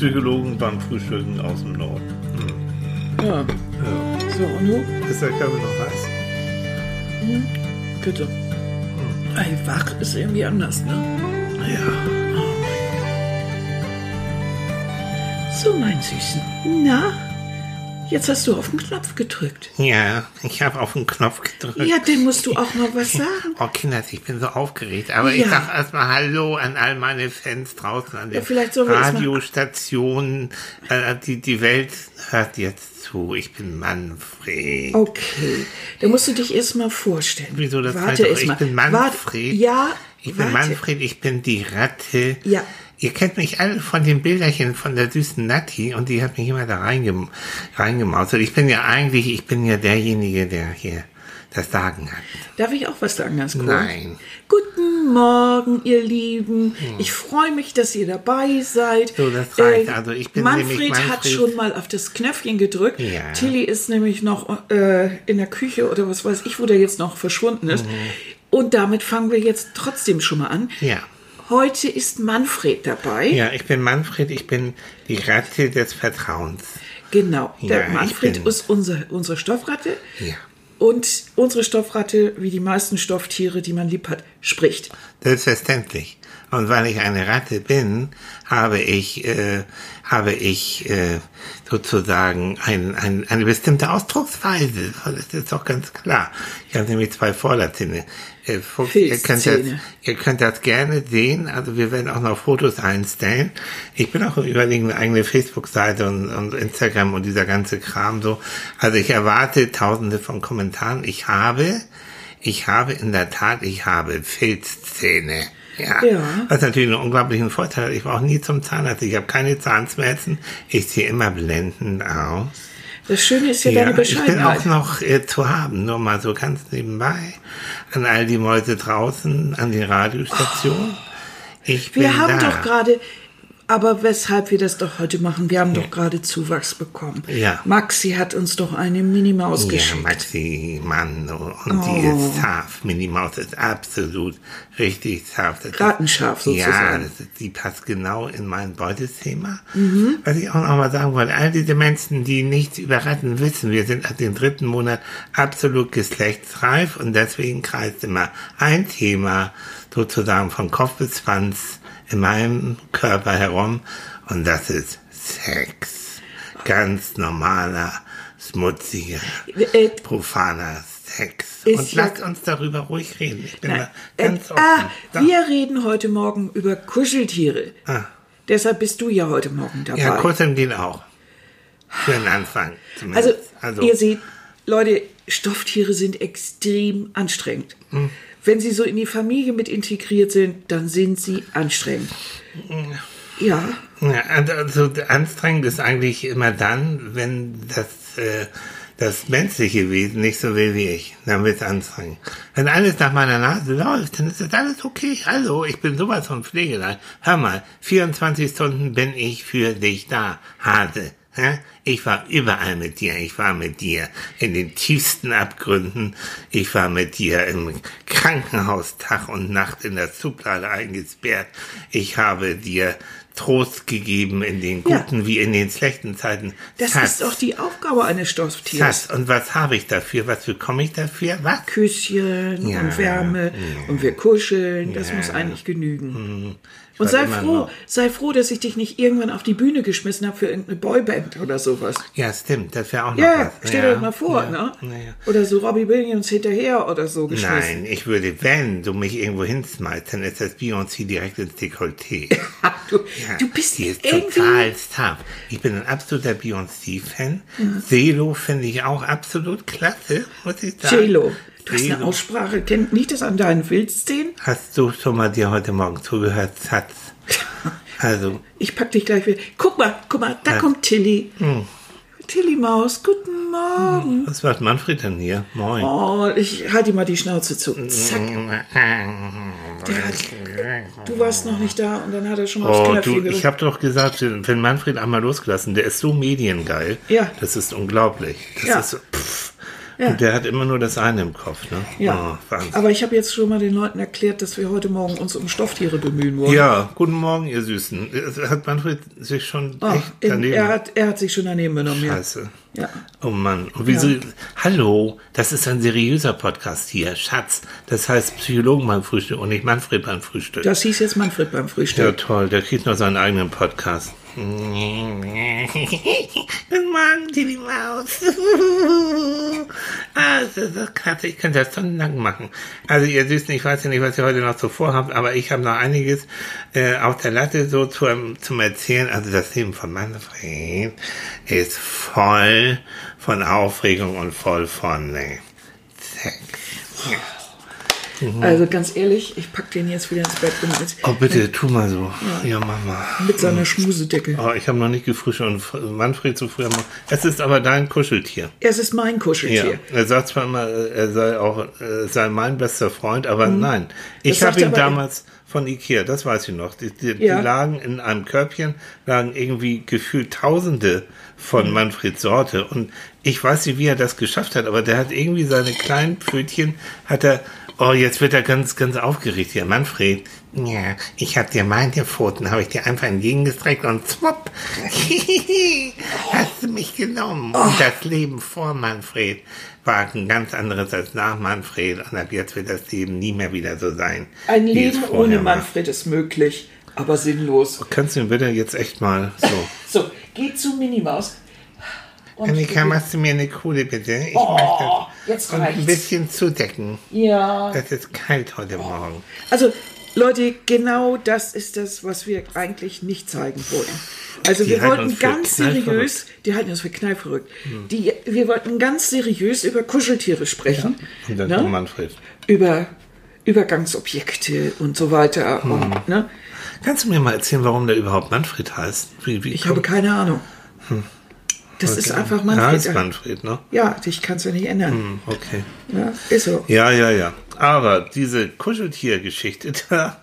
Psychologen beim Frühstücken aus dem Norden. Ja. Ja. So, und du? Ist der Körper noch heiß? Bitte. Ey, wach ist irgendwie anders, ne? Ja. So, mein Süßen. Na? Jetzt hast du auf den Knopf gedrückt. Ja, ich habe auf den Knopf gedrückt. Ja, dem musst du auch mal was sagen. Oh, Kinders, ich bin so aufgeregt. Aber ich Ja. sag erstmal Hallo an all meine Fans draußen an den mal- Radiostationen. Äh, die, die Welt hört jetzt zu. Ich bin Manfred. Okay. Dann musst du dich erst mal vorstellen. Wieso das Warte heißt erst ich mal. bin Manfred. Warte. Ja, Ich bin warte. Manfred, ich bin die Ratte. Ja. Ihr kennt mich alle von den Bilderchen von der süßen Natti und die hat mich immer da reingem reingemausert. Ich bin ja eigentlich, ich bin ja derjenige, der hier das Sagen hat. Darf ich auch was sagen, ganz kurz? Nein. Guten Morgen, ihr Lieben. Ich freue mich, dass ihr dabei seid. So, das reicht. Also ich bin Manfred, nämlich hat Manfred. schon mal auf das Knöpfchen gedrückt. Ja. Tilly ist nämlich noch äh, in der Küche oder was weiß ich, wo der jetzt noch verschwunden ist. Mhm. Und damit fangen wir jetzt trotzdem schon mal an. Ja. Heute ist Manfred dabei. Ja, ich bin Manfred, ich bin die Ratte des Vertrauens. Genau. Der Ja, Manfred ist unser, unsere Stoffratte. Ja. Und unsere Stoffratte, wie die meisten Stofftiere, die man lieb hat, spricht. Selbstverständlich. Und weil ich eine Ratte bin, habe ich, äh, habe ich äh, sozusagen ein, ein, eine bestimmte Ausdrucksweise. Das ist doch ganz klar. Ich habe nämlich zwei Vorderzähne. Äh, ihr, könnt das, ihr könnt das gerne sehen. Also wir werden auch noch Fotos einstellen. Ich bin auch im Überlegen, eine eigene Facebook-Seite und, und Instagram und dieser ganze Kram so. Also ich erwarte tausende von Kommentaren. Ich habe, ich habe in der Tat, ich habe Filzzähne. Ja. Ja. Was natürlich einen unglaublichen Vorteil hat. Ich brauche nie zum Zahnarzt. Ich habe keine Zahnschmerzen. Ich sehe immer blendend aus. Das Schöne ist ja, deine ich bin Bescheidenheit. auch noch äh, zu haben, nur mal so ganz nebenbei. An all die Mäuse draußen, an die Radiostationen. Ich bin Wir haben da. doch gerade, aber weshalb wir das doch heute machen, wir haben doch gerade Zuwachs bekommen. Ja. Maxi hat uns doch eine Minimaus Ja, geschickt. Maxi, Mann, und die Oh. ist scharf. Minimaus ist absolut richtig scharf. Das ist- Ratenscharf Ja, sozusagen. das ist, die passt genau in mein Beuteschema. Mhm. Was ich auch noch mal sagen wollte, all diese Menschen, die nichts über Ratten wissen, wir sind ab dem dritten Monat absolut geschlechtsreif und deswegen kreist immer ein Thema sozusagen von Kopf bis Schwanz in meinem Körper herum und das ist Sex. Ganz normaler, schmutziger, Äh, profaner Sex. Und lasst uns darüber ruhig reden. Ich bin Nein. da ganz Äh, offen. ah, wir reden heute Morgen über Kuscheltiere. Ah. Deshalb bist du ja heute Morgen dabei. Ja, kuscheln geht auch. Für den Anfang. also, zumindest. ihr seht, Leute, Stofftiere sind extrem anstrengend. Hm. Wenn sie so in die Familie mit integriert sind, dann sind sie anstrengend. Ja, Ja, also anstrengend ist eigentlich immer dann, wenn das, äh, das menschliche Wesen nicht so will wie ich. Dann wird es anstrengend. Wenn alles nach meiner Nase läuft, dann ist das alles okay. Hallo, ich bin sowas von Pflegelein. Hör mal, 24 Stunden bin ich für dich da, Hase. Ich war überall mit dir. Ich war mit dir in den tiefsten Abgründen. Ich war mit dir im Krankenhaus Tag und Nacht in der Schublade eingesperrt. Ich habe dir Trost gegeben in den Ja. guten wie in den schlechten Zeiten. das Schatz, ist auch die Aufgabe eines Stofftiers. Schatz, und was habe ich dafür? Was bekomme ich dafür? Was? Küsschen Ja, und Wärme und wir kuscheln, das muss eigentlich genügen. Und sei froh, noch. sei froh, dass ich dich nicht irgendwann auf die Bühne geschmissen habe für irgendeine Boyband oder sowas. Ja, stimmt, das wäre auch noch Ja, was. stell dir das mal vor, ja, ne? ja, ja. Oder so Robbie Williams hinterher oder so geschmissen. Nein, ich würde, wenn du mich irgendwo hinschmeißt, dann ist das Beyoncé direkt ins Dekolleté. Du, Ja, du bist die ist total tough. Ich bin ein absoluter Beyoncé-Fan. Selo finde ich auch absolut klasse, muss ich sagen. J-Lo. Du hast eine. Aussprache, kennt nicht das an deinen Filzzähnen? Hast du schon mal dir heute Morgen zugehört, Satz? Also, Ich pack dich gleich wieder. Guck mal, guck mal, da kommt Tilly. Hm. Tilly Maus, guten Morgen. was macht Manfred denn hier? Moin. Oh, ich halte ihm mal die Schnauze zu. Zack. Hat, du warst noch nicht da und dann hat er schon mal aufs Oh, Knöpfchen du, gedrückt. ich habe doch gesagt, wenn Manfred einmal losgelassen, der ist so mediengeil. Ja. Das ist unglaublich. Das Ja. ist so, pff. Ja. Der hat immer nur das eine im Kopf, ne? Ja, Oh, aber ich habe jetzt schon mal den Leuten erklärt, dass wir heute Morgen uns um Stofftiere bemühen wollen. ja, guten Morgen, ihr Süßen. Hat Manfred sich schon Ach, echt in, daneben... er, hat, er hat sich schon daneben genommen. Ja. Scheiße. Ja. Oh Mann. Und wieso? Hallo, das ist ein seriöser Podcast hier. Schatz, das heißt Psychologen beim Frühstück und nicht Manfred beim Frühstück. Das hieß jetzt Manfred beim ja, Frühstück. toll, der kriegt noch seinen eigenen Podcast. Guten Morgen, die Maus. ah, das ist doch klasse. Ich könnte das stundenlang machen. Also, ihr Süßen, ich weiß ja nicht, was ihr heute noch so vorhabt, aber ich habe noch einiges äh, auf der Latte so zu, zum Erzählen. Also, das Leben von Manfred ist voll von Aufregung und voll von äh, Sex. Also ganz ehrlich, ich pack den jetzt wieder ins Bett und mit, Oh, bitte, tu mal so. Ja, Mama. mit seiner Schmusedecke. Oh, ich habe noch nicht gefrühstückt und Manfred zu früh. Es ist aber dein Kuscheltier. Es ist mein Ja. Kuscheltier. Er sagt zwar immer, er sei auch äh, sei mein bester Freund, aber nein. Ich Mhm. habe er ihn damals von Ikea, das weiß ich noch. Die, die, Ja. die lagen in einem Körbchen, lagen irgendwie gefühlt Tausende von Mhm. Manfreds Sorte und ich weiß nicht, wie er das geschafft hat, aber der hat irgendwie seine kleinen Pfötchen, hat er Oh, jetzt wird er ganz, ganz aufgeregt hier. Manfred, ja, ich hab dir meine Pfoten, habe ich dir einfach entgegengestreckt und zwopp, hast du mich genommen. Oh. Und das Leben vor Manfred war ein ganz anderes als nach Manfred. Und ab jetzt wird das Leben nie mehr wieder so sein. Ein Leben ohne war. Manfred ist möglich, aber sinnlos. Kannst du ihn bitte jetzt echt mal so. So, geh zu Minimaus. Und Annika, machst du mir eine Kohle bitte? Ich Oh, möchte jetzt und ein bisschen zudecken. Ja. Das ist kalt heute Morgen. Also, Leute, genau das ist das, was wir eigentlich nicht zeigen wollten. Also Die wir wollten ganz seriös, die halten uns für knallverrückt. Die, wir wollten ganz seriös über Kuscheltiere sprechen. Und dann ne? kommt Manfred. Über Übergangsobjekte und so weiter. Hm. Und, ne? Kannst du mir mal erzählen, warum der überhaupt Manfred heißt? Wie, wie Ich habe keine Ahnung. Das ist einfach Ja, Manfred. ist Manfred, ne? Ja, ich kann es ja nicht ändern. Hm, Okay. Ja, ist so. Ja, ja, ja. Aber diese Kuscheltiergeschichte da,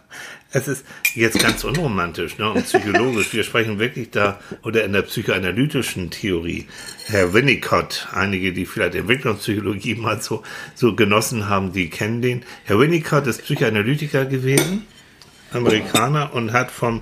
es ist jetzt ganz unromantisch ne, und psychologisch. Wir sprechen wirklich da, oder in der psychoanalytischen Theorie, Herr Winnicott, einige, die vielleicht Entwicklungspsychologie mal so, so genossen haben, die kennen den. Herr Winnicott ist Psychoanalytiker gewesen, Amerikaner, und hat vom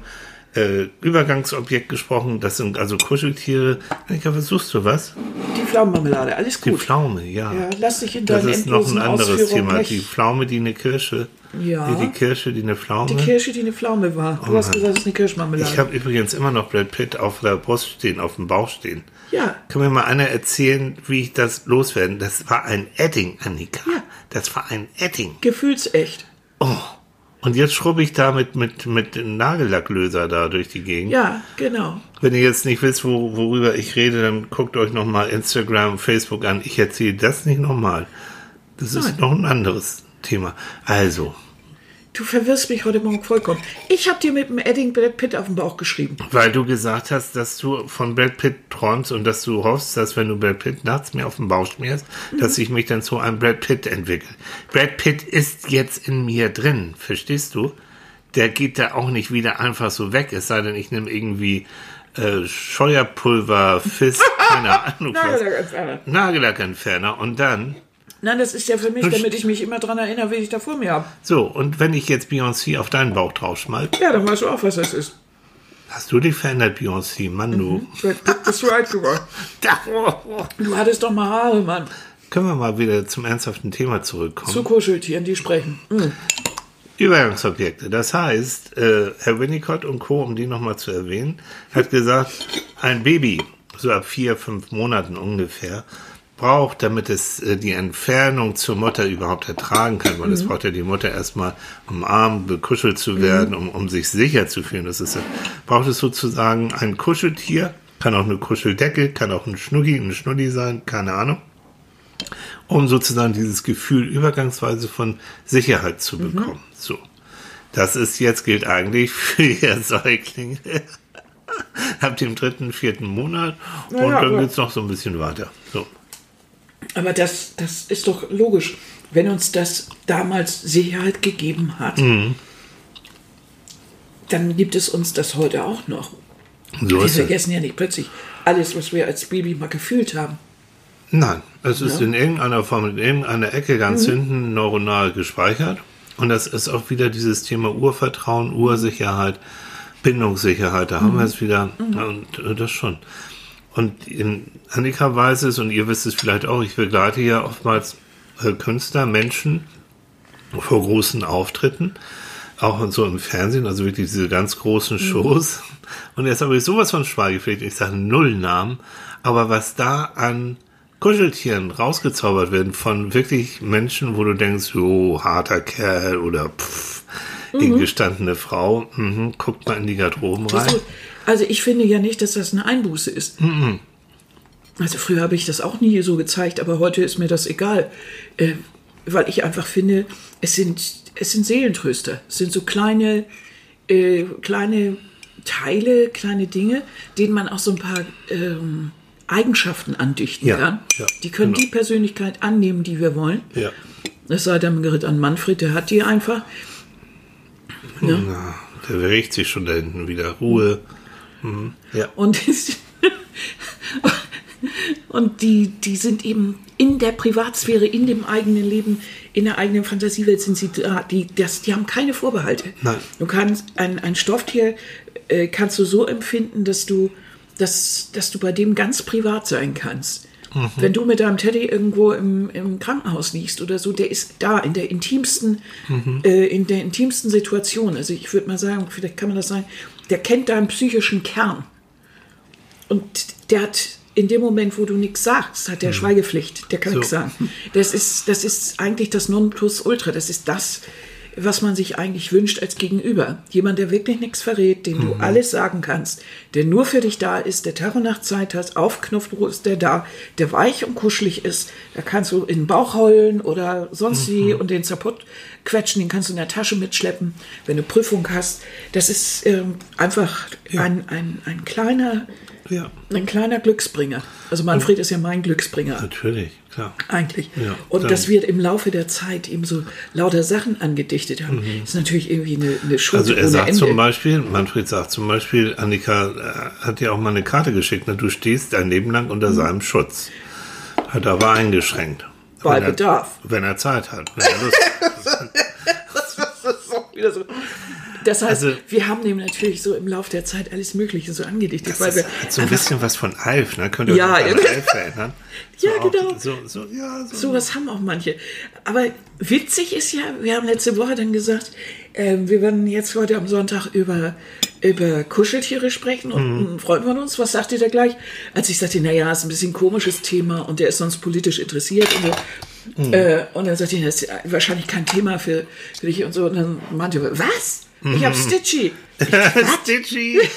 äh, Übergangsobjekt gesprochen. Das sind also Kuscheltiere. Annika, versuchst du was? Die Pflaumenmarmelade, alles Die gut. Pflaume, ja. Ja, lass dich in Das ist noch ein anderes Thema. nicht- Die Pflaume, die eine Kirsche. Ja. Die, die Kirsche, die eine Pflaume. Die Kirsche, die eine Pflaume war. Du hast gesagt, es ist eine Kirschmarmelade. ich habe übrigens immer noch Brad Pitt auf der Brust stehen, auf dem Bauch stehen. ja, Kann mir mal einer erzählen, wie ich das loswerden? Das war ein Edding, Annika. Ja. Das war ein Edding. gefühlsecht. Oh. Und jetzt schrubbe ich da mit, mit, mit dem Nagellacklöser da durch die Gegend. Ja, genau. Wenn ihr jetzt nicht wisst, wo, worüber ich rede, dann guckt euch nochmal Instagram, Facebook an. Ich erzähle das nicht nochmal. Das ist Nein. noch ein anderes Thema. Also, Du verwirrst mich heute Morgen vollkommen. Ich habe dir mit dem Edding Brad Pitt auf den Bauch geschrieben. Weil du gesagt hast, dass du von Brad Pitt träumst und dass du hoffst, dass wenn du Brad Pitt nachts mir auf den Bauch schmierst, dass ich mich dann zu einem Brad Pitt entwickle. Brad Pitt ist jetzt in mir drin, verstehst du? Der geht da auch nicht wieder einfach so weg, es sei denn, ich nehme irgendwie äh, Scheuerpulver, Fist, keine Ahnung was. Nagellackentferner. Nagellackentferner und dann, Nein, das ist ja für mich, damit ich mich immer dran erinnere, wen ich da vor mir habe. so, und wenn ich jetzt Beyoncé auf deinen Bauch draufschmeiß, Ja, dann weißt du auch, was das ist. hast du dich verändert, Beyoncé, Mann, du. Brad Pitt bist du alt geworden. Du hattest doch mal Haare, Mann. Können wir mal wieder zum ernsthaften Thema zurückkommen? Zu Kuscheltieren, die sprechen. Mhm. Übergangsobjekte. Das heißt, äh, Herr Winnicott und Co., um die nochmal zu erwähnen, hat gesagt, ein Baby, so ab vier, fünf Monaten ungefähr, braucht, damit es äh, die Entfernung zur Mutter überhaupt ertragen kann, weil es braucht ja die Mutter erstmal umarmt, bekuschelt zu werden, um, um sich sicher zu fühlen. Das ist, braucht es sozusagen ein Kuscheltier, kann auch eine Kuscheldecke, kann auch ein Schnuggi, ein Schnuddi sein, keine Ahnung um sozusagen dieses Gefühl übergangsweise von Sicherheit zu Mhm. bekommen. So. Das ist jetzt gilt eigentlich für ihr Säuglinge ab dem dritten, vierten Monat und Ja, ja, dann aber- geht's noch so ein bisschen weiter. So. Aber das, das ist doch logisch. Wenn uns das damals Sicherheit gegeben hat, Mhm. dann gibt es uns das heute auch noch. So Wir vergessen ja nicht plötzlich alles, was wir als Baby mal gefühlt haben. Nein, es ist in irgendeiner Form, in irgendeiner Ecke ganz hinten neuronal gespeichert. Und das ist auch wieder dieses Thema Urvertrauen, Ursicherheit, Bindungssicherheit. Da haben wir es wieder. Und äh, das schon. Und in Annika weiß es, und ihr wisst es vielleicht auch, ich begleite ja oftmals äh, Künstler, Menschen vor großen Auftritten, auch so im Fernsehen, also wirklich diese ganz großen Shows. Und jetzt habe ich sowas von Schweigepflicht, ich sage null Namen, aber was da an Kuscheltieren rausgezaubert werden von wirklich Menschen, wo du denkst, jo, harter Kerl oder pff, mhm. gestandene Frau, mhm, guckt mal in die Garderoben rein. So, Also ich finde ja nicht, dass das eine Einbuße ist. Also früher habe ich das auch nie so gezeigt, aber heute ist mir das egal, äh, weil ich einfach finde, es sind es sind Seelentröster, es sind so kleine äh, kleine Teile, kleine Dinge, denen man auch so ein paar ähm, Eigenschaften andichten Ja, kann. ja, die können genau. die Persönlichkeit annehmen, die wir wollen. Ja. Das sei dann gerät an Manfred, der hat die einfach. Ja. Na, der bewegt sich schon da hinten wieder. Ruhe. Mhm. Ja. Und, und die, die sind eben in der Privatsphäre, in dem eigenen Leben, in der eigenen Fantasiewelt sind sie da. Die, das, die haben keine Vorbehalte. Nein. Du kannst ein, ein Stofftier äh, kannst du so empfinden, dass du, dass, dass du bei dem ganz privat sein kannst. Wenn du mit deinem Teddy irgendwo im, im Krankenhaus liegst oder so, der ist da in der intimsten, äh, in der intimsten Situation. Also ich würde mal sagen, vielleicht kann man das sagen, der kennt deinen psychischen Kern. Und der hat in dem Moment, wo du nichts sagst, hat der Schweigepflicht. Der kann So. nichts sagen. Das ist, das ist eigentlich das Nonplusultra. Das ist das, was man sich eigentlich wünscht als Gegenüber. Jemand, der wirklich nichts verrät, dem du alles sagen kannst, der nur für dich da ist, der Tag und Nacht Zeit hat, auf Knopfdruck ist der da, der weich und kuschelig ist. Da kannst du in den Bauch heulen oder sonst wie und den Zapott quetschen, den kannst du in der Tasche mitschleppen, wenn du Prüfung hast. Das ist ähm, einfach ein, ein, ein kleiner Ja, ein kleiner Glücksbringer. Also Manfred ist ja mein Glücksbringer. natürlich, klar. Eigentlich. Ja, und dann- dass wir im Laufe der Zeit eben so lauter Sachen angedichtet haben, ist natürlich irgendwie eine, eine Schuld Also er sagt Ende. zum Beispiel, Manfred sagt zum Beispiel, Annika äh, hat dir auch mal eine Karte geschickt, ne? du stehst dein Leben lang unter seinem Schutz. Hat aber eingeschränkt. Bei Wenn er- Bedarf. Wenn er Zeit hat. Wenn er Lust das ist auch wieder so. Das heißt, Also- wir haben dem natürlich so im Laufe der Zeit alles Mögliche so angedichtet, weil Das wir hat so ein bisschen was von Alf, ne? Könnt ihr euch Ja, noch an ja. Alf erinnern? Ja, auch- genau. So, so, ja, so. Sowas haben auch manche. Aber witzig ist ja, wir haben letzte Woche dann gesagt, äh, wir werden jetzt heute am Sonntag über, über Kuscheltiere sprechen und Mhm. ein Freund von uns, was sagt ihr da gleich? Als ich sagte, naja, ist ein bisschen komisches Thema und der ist sonst politisch interessiert und so. Mhm. Äh, und dann sagte ich, das ist wahrscheinlich kein Thema für, für dich und so. Und dann meinte er, was? Ich hab Stitchy. Stitchy!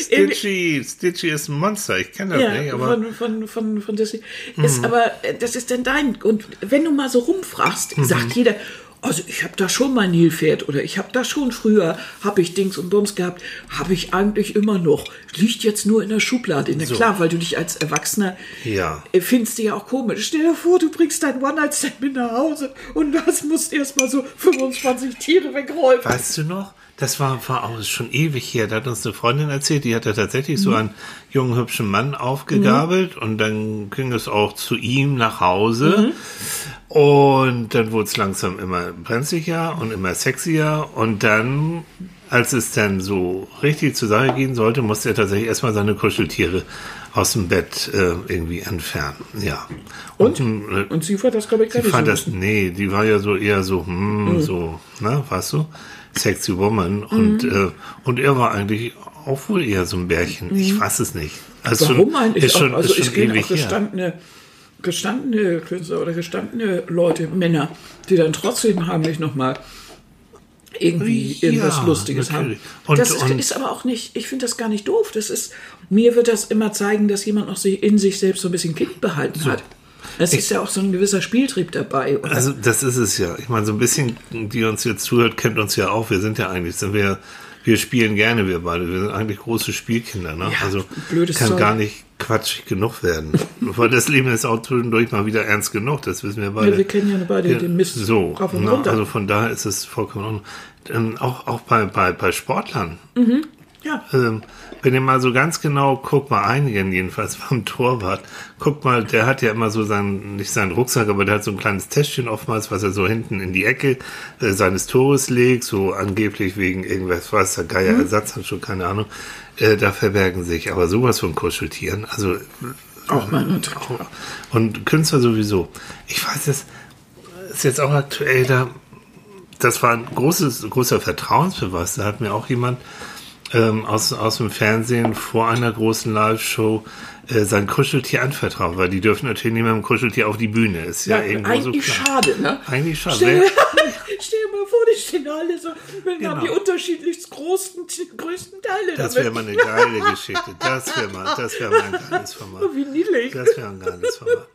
Stitchy! Stitchy ist ein Monster, ich kenne das Ja, nicht, aber. Mhm. von, von, von, von Disney. Ist aber, äh, das ist denn dein. Und wenn du mal so rumfragst, Mhm. sagt jeder, also ich habe da schon mein Nilpferd oder ich habe da schon früher, habe ich Dings und Bums gehabt, habe ich eigentlich immer noch. Liegt jetzt nur in der Schublade. Na klar, weil du dich als Erwachsener Ja. äh, findest du ja auch komisch. Stell dir vor, du bringst dein One-Night-Stand mit nach Hause und das musst erstmal so 25 Tiere wegräumen. Weißt du noch? Das war, war auch schon ewig her. Da hat uns eine Freundin erzählt, die hatte tatsächlich Mhm. so einen jungen, hübschen Mann aufgegabelt und dann ging es auch zu ihm nach Hause. Mhm. Und dann wurde es langsam immer brenzliger und immer sexier. Und dann, als es dann so richtig zur Sache gehen sollte, musste er tatsächlich erstmal seine Kuscheltiere aus dem Bett äh, irgendwie entfernen. Ja. Und? äh, Und sie fand das, glaube ich, gar Sie nicht fand so. das, nee, die war ja so eher so, hm, Mhm. so, ne, weißt du, sexy woman und, Mhm. äh, und er war eigentlich auch wohl eher so ein Bärchen. Ich weiß es nicht. Also Mhm. Warum schon, eigentlich ist schon, auch? Also ist ich schon kenne ewig auch her. Gestandene, Künstler oder gestandene Leute, Männer, die dann trotzdem heimlich nochmal irgendwie Ja, irgendwas Lustiges natürlich. haben. Und- das ist, und- ist aber auch nicht, ich finde das gar nicht doof. Das ist, mir wird das immer zeigen, dass jemand noch sich- in sich selbst so ein bisschen Kind behalten hat. Es ist ja auch so ein gewisser Spieltrieb dabei. Oder? Also das ist es ja. Ich meine, so ein bisschen, die uns jetzt zuhört, kennt uns ja auch. Wir sind ja eigentlich, sind wir, wir spielen gerne, wir beide. Wir sind eigentlich große Spielkinder. Ne? Ja, also blödes kann Zeug. gar nicht quatschig genug werden. Weil das Leben ist auch zwischendurch mal wieder ernst genug. Das wissen wir beide. Ja, wir kennen ja beide den Mist So, rauf und ne? runter. also von daher ist es vollkommen. Ähm, auch auch bei, bei, bei Sportlern. Ja. Ähm, wenn ihr mal so ganz genau guckt, mal einigen jedenfalls beim Torwart, guckt mal, der hat ja immer so seinen, nicht seinen Rucksack, aber der hat so ein kleines Täschchen oftmals, was er so hinten in die Ecke äh, seines Tores legt, so angeblich wegen irgendwas, was der Geier Mhm. Ersatzhandschuh, keine Ahnung. Äh, da verbergen sich aber sowas von Kuscheltieren. Also Auch mal natürlich. und Künstler sowieso. Ich weiß, das ist jetzt auch aktuell da. Das war ein großes, großer Vertrauensbeweis. Da hat mir auch jemand ähm, aus, aus dem Fernsehen vor einer großen Live-Show äh, sein Kuscheltier anvertraut, weil die dürfen natürlich nicht mit dem Kuscheltier auf die Bühne. Ist ja, Ja, irgendwo eigentlich so klar. schade, ne? Eigentlich schade. Stell, dir mal vor, die stehen alle so, wir haben die Genau. unterschiedlichst großen, größten Teile. Das wäre mal eine geile Geschichte. Das wäre mal, das wäre mal ein geiles Format. Wie niedlich. Das wäre ein geiles Format.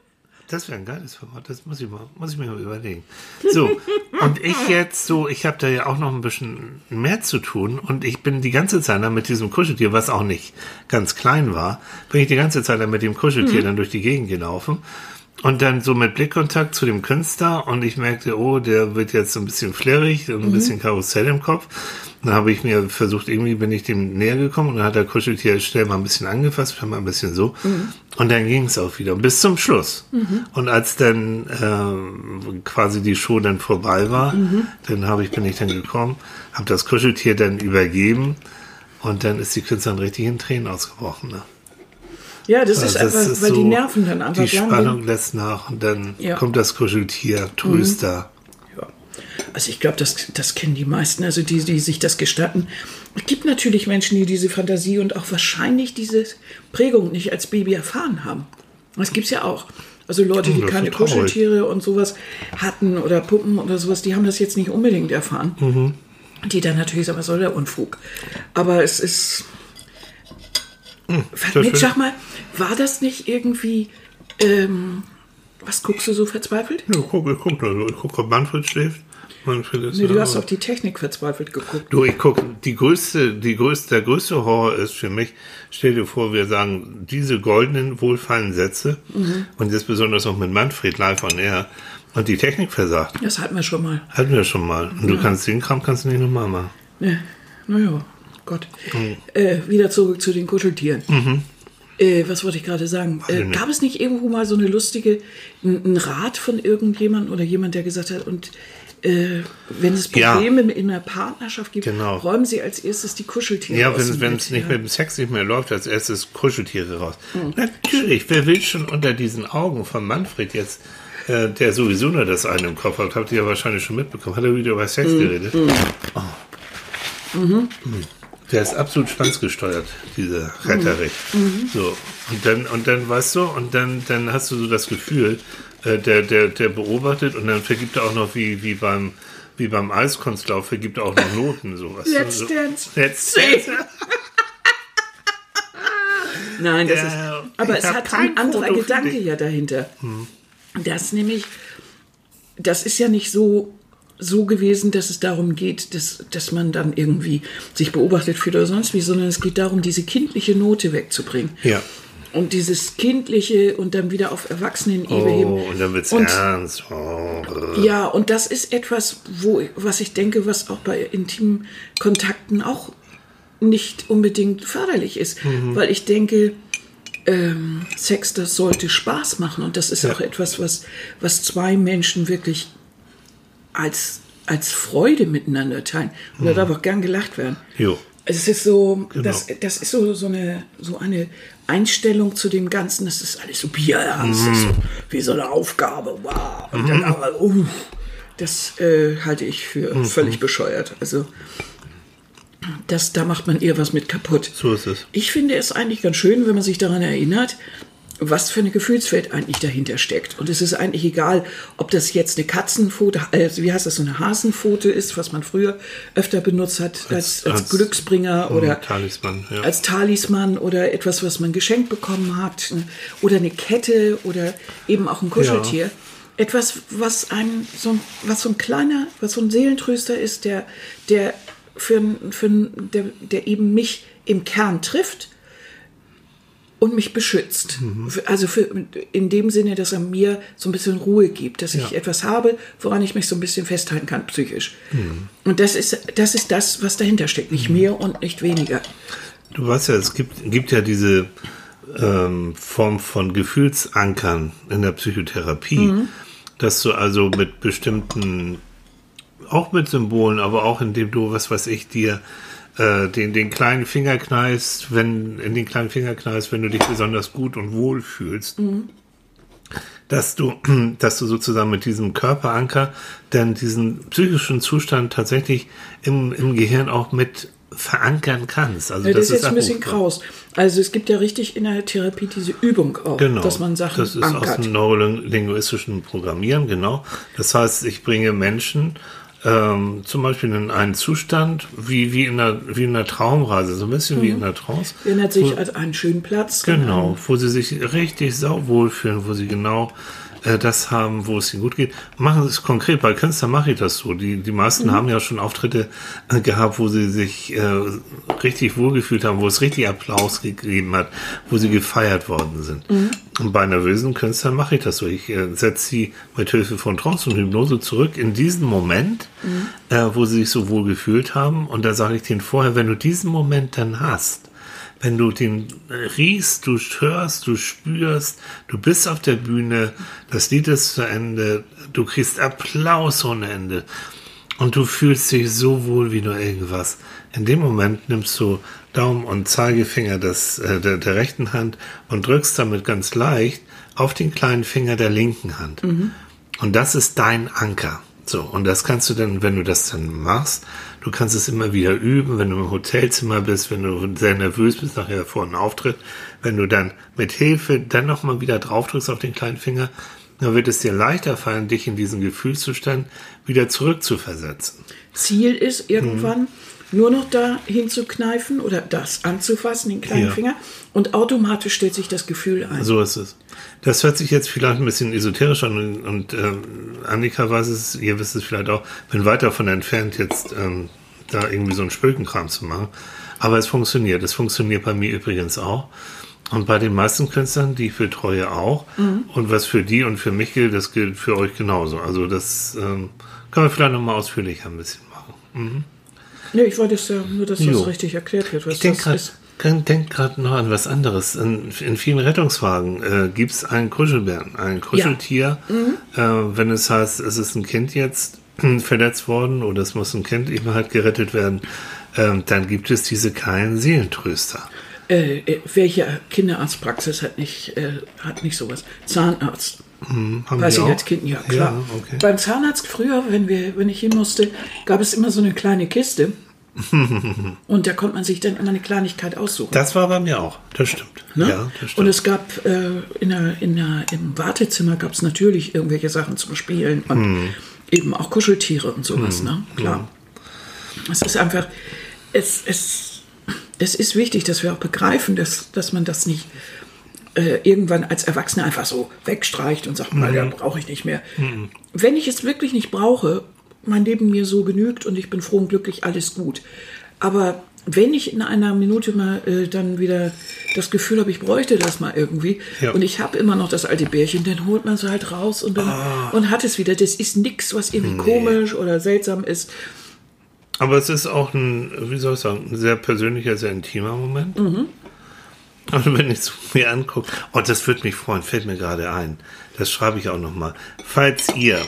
Das wäre ein geiles Format, das muss ich, mal, muss ich mir mal überlegen. So, und ich jetzt so, ich habe da ja auch noch ein bisschen mehr zu tun und ich bin die ganze Zeit dann mit diesem Kuscheltier, was auch nicht ganz klein war, bin ich die ganze Zeit dann mit dem Kuscheltier dann durch die Gegend gelaufen und dann so mit Blickkontakt zu dem Künstler und ich merkte, oh, der wird jetzt so ein bisschen flirrig und ein bisschen Karussell im Kopf. Dann habe ich mir versucht, irgendwie bin ich dem näher gekommen und dann hat der Kuscheltier schnell mal ein bisschen angefasst, mal ein bisschen so. Und dann ging es auch wieder bis zum Schluss. Und als dann ähm, quasi die Show dann vorbei war, dann habe ich, bin ich dann gekommen, habe das Kuscheltier dann übergeben und dann ist die Künstlerin richtig in Tränen ausgebrochen. Ne? Ja, das ist Also einfach, weil die Nerven dann einfach Die Spannung sind. lässt nach und dann Ja. kommt das Kuscheltier, Tröster. Ja. Also ich glaube, das, das kennen die meisten, also die, die sich das gestatten. Es gibt natürlich Menschen, die diese Fantasie und auch wahrscheinlich diese Prägung nicht als Baby erfahren haben. Das gibt's ja auch. Also Leute, die das ist keine. Kuscheltiere und sowas hatten oder Puppen oder sowas, die haben das jetzt nicht unbedingt erfahren. Mhm. Die dann natürlich sagen, was soll der Unfug? Aber es ist... das Mensch, sag mal, war das nicht irgendwie... Ähm, was guckst du so verzweifelt? Ja, guck, ich guck, also ich guck, ob Manfred schläft. Manfred ist Nee, du ja- hast auf die Technik verzweifelt geguckt. Du, ich guck, die größte, die größte, der größte Horror ist für mich, stell dir vor, wir sagen diese goldenen, wohlfeilen Sätze Mhm. und jetzt besonders auch mit Manfred live on air und die Technik versagt. Das hatten wir schon mal. Hatten wir schon mal. Und du kannst den Kram kannst du nicht nochmal machen. Ja, naja, Gott. Mhm. Äh, wieder zurück zu den Kuscheltieren. Äh, was wollte ich gerade sagen? Äh, gab es nicht irgendwo mal so eine lustige, ein, Rat von irgendjemandem oder jemand, der gesagt hat, und äh, wenn es Ja. Probleme in einer Partnerschaft gibt, Genau. räumen Sie als erstes die Kuscheltiere Ja, aus wenn, dem wenn es nicht ja. mit dem Sex nicht mehr läuft, als erstes Kuscheltiere raus. Hm. Natürlich, wer will schon unter diesen Augen von Manfred jetzt, äh, der sowieso nur das eine im Kopf hat, habt ihr ja wahrscheinlich schon mitbekommen, hat er wieder über Sex Hm. geredet? Oh. Mhm. Der ist absolut schwanzgesteuert, dieser Retterich. Mhm. So, und dann, und dann, weißt du, und dann, dann hast du so das Gefühl, äh, der, der, der beobachtet und dann vergibt er auch noch wie, wie beim, wie beim Eiskunstlauf, vergibt er auch noch Noten, sowas. Let's so, Dance. Let's. Dance. Nein, das Ja, ist. Aber es hat ein anderer Foto Gedanke ja dahinter. Das nämlich, das ist ja nicht so so gewesen, dass es darum geht, dass, dass man dann irgendwie sich beobachtet fühlt oder sonst wie, sondern es geht darum, diese kindliche Note wegzubringen. Ja. Und dieses kindliche und dann wieder auf Erwachsenen-Ebene heben. Oh, und dann wird's Und- ernst. Oh. Ja, und das ist etwas, wo, was ich denke, was auch bei intimen Kontakten auch nicht unbedingt förderlich ist. Mhm. Weil ich denke, ähm, Sex, das sollte Spaß machen. Und das ist Ja. auch etwas, was, was zwei Menschen wirklich als, als Freude miteinander teilen. Und da Mhm. darf auch gern gelacht werden. Jo. Es ist so, Genau. das, das ist so, so, eine, so eine Einstellung zu dem Ganzen, das ist alles so bierernst, ist so, wie so eine Aufgabe, wow. Und dann aber, uh, das äh, halte ich für völlig bescheuert. Also, das, da macht man eher was mit kaputt. So ist es. Ich finde es eigentlich ganz schön, wenn man sich daran erinnert, was für eine Gefühlswelt eigentlich dahinter steckt. Und es ist eigentlich egal, ob das jetzt eine Katzenpfote, also wie heißt das, so eine Hasenpfote ist, was man früher öfter benutzt hat als, als, als- Glücksbringer oder Talisman, ja. als Talisman oder etwas, was man geschenkt bekommen hat ne? oder eine Kette oder eben auch ein Kuscheltier. Etwas, was ein, so ein, was so ein kleiner, was so ein Seelentröster ist, der, der für, für der, der eben mich im Kern trifft und mich beschützt. Für- Also für, in dem Sinne, dass er mir so ein bisschen Ruhe gibt, dass ich Ja. etwas habe, woran ich mich so ein bisschen festhalten kann, psychisch. Und das ist, das ist das, was dahinter steckt. Nicht mehr und nicht weniger. Du weißt ja, es gibt, gibt ja diese ähm, Form von Gefühlsankern in der Psychotherapie, dass du also mit bestimmten, auch mit Symbolen, aber auch indem du, was weiß ich, dir äh, den, den kleinen Finger kneifst, wenn, in den kleinen Finger kneifst, wenn du dich besonders gut und wohl fühlst. Dass du, dass du sozusagen mit diesem Körperanker dann diesen psychischen Zustand tatsächlich im, im Gehirn auch mit verankern kannst. Also Ja, das, ist jetzt ein bisschen kraus. Also es gibt ja richtig in der Therapie diese Übung auch, Genau. dass man Sachen das ist aus ankert. dem neurolinguistischen Programmieren, genau. Das heißt, ich bringe Menschen ähm, zum Beispiel in einen Zustand wie, wie, in einer, wie in einer Traumreise, so ein bisschen wie in einer Trance. Erinnert sich an einen schönen Platz. Genau, wo sie sich richtig sauwohl fühlen, wo sie genau äh, das haben, wo es ihnen gut geht. Machen Sie es konkret, bei Künstlern mache ich das so. Die, die meisten haben ja schon Auftritte äh, gehabt, wo sie sich äh, richtig wohlgefühlt haben, wo es richtig Applaus gegeben hat, wo sie gefeiert worden sind. Und bei nervösen Künstlern mache ich das so. Ich äh, setze sie mit Hilfe von Trance und Hypnose zurück in diesen Moment, äh, wo sie sich so wohl gefühlt haben. Und da sage ich denen vorher, wenn du diesen Moment dann hast, wenn du den riechst, du hörst, du spürst, du bist auf der Bühne, das Lied ist zu Ende, du kriegst Applaus ohne Ende und du fühlst dich so wohl wie nur irgendwas. In dem Moment nimmst du Daumen und Zeigefinger des, äh, der, der rechten Hand und drückst damit ganz leicht auf den kleinen Finger der linken Hand. Und das ist dein Anker. So, und das kannst du dann, wenn du das dann machst, du kannst es immer wieder üben, wenn du im Hotelzimmer bist, wenn du sehr nervös bist nachher vor einem Auftritt, wenn du dann mit Hilfe dann nochmal wieder draufdrückst auf den kleinen Finger, dann wird es dir leichter fallen, dich in diesen Gefühlszustand wieder zurückzuversetzen. Ziel ist irgendwann Mhm. Nur noch da hinzukneifen oder das anzufassen, den kleinen Ja. Finger, und automatisch stellt sich das Gefühl ein. So ist es. Das hört sich jetzt vielleicht ein bisschen esoterisch an und, und ähm, Annika weiß es, ihr wisst es vielleicht auch, bin weit davon entfernt, jetzt ähm, da irgendwie so einen Spökenkram zu machen. Aber es funktioniert. Es funktioniert bei mir übrigens auch. Und bei den meisten Künstlern, die ich betreue, auch. Und was für die und für mich gilt, das gilt für euch genauso. Also das ähm, können wir vielleicht nochmal ausführlicher ein bisschen machen. Nee, ich wollte es ja nur, dass das richtig erklärt wird, was Ich denke gerade denk noch an was anderes. In, in vielen Rettungswagen äh, gibt es einen Kuschelbären, ein Kuscheltier. Äh, wenn es heißt, es ist ein Kind jetzt verletzt worden oder es muss ein Kind eben halt gerettet werden, ähm, dann gibt es diese kleinen Seelentröster. Äh, äh, welche Kinderarztpraxis hat nicht, äh, hat nicht sowas? Zahnarzt. Haben Weiß ich auch? als Kind, ja klar. Ja, okay. Beim Zahnarzt früher, wenn, wir, wenn ich hin musste, gab es immer so eine kleine Kiste. und da konnte man sich dann immer eine Kleinigkeit aussuchen. Das war bei mir auch, das stimmt. Ne? Ja, das und stimmt. es gab äh, in der, in der, im Wartezimmer gab es natürlich irgendwelche Sachen zum Spielen und Hm. eben auch Kuscheltiere und sowas, ne? Klar. Es ist einfach, es, es, es ist wichtig, dass wir auch begreifen, dass, dass man das nicht äh, irgendwann als Erwachsener einfach so wegstreicht und sagt, mal, Mhm. ja, brauche ich nicht mehr. Wenn ich es wirklich nicht brauche, mein Leben mir so genügt und ich bin froh und glücklich, alles gut. Aber wenn ich in einer Minute mal äh, dann wieder das Gefühl habe, ich bräuchte das mal irgendwie Ja. und ich habe immer noch das alte Bärchen, dann holt man es halt raus und, dann, Ah. und hat es wieder. Das ist nichts, was irgendwie komisch oder seltsam ist. Aber es ist auch ein, wie soll ich sagen, ein sehr persönlicher, sehr intimer Moment. Und wenn ich es mir angucke, oh, das würde mich freuen, fällt mir gerade ein. Das schreibe ich auch nochmal. Falls ihr,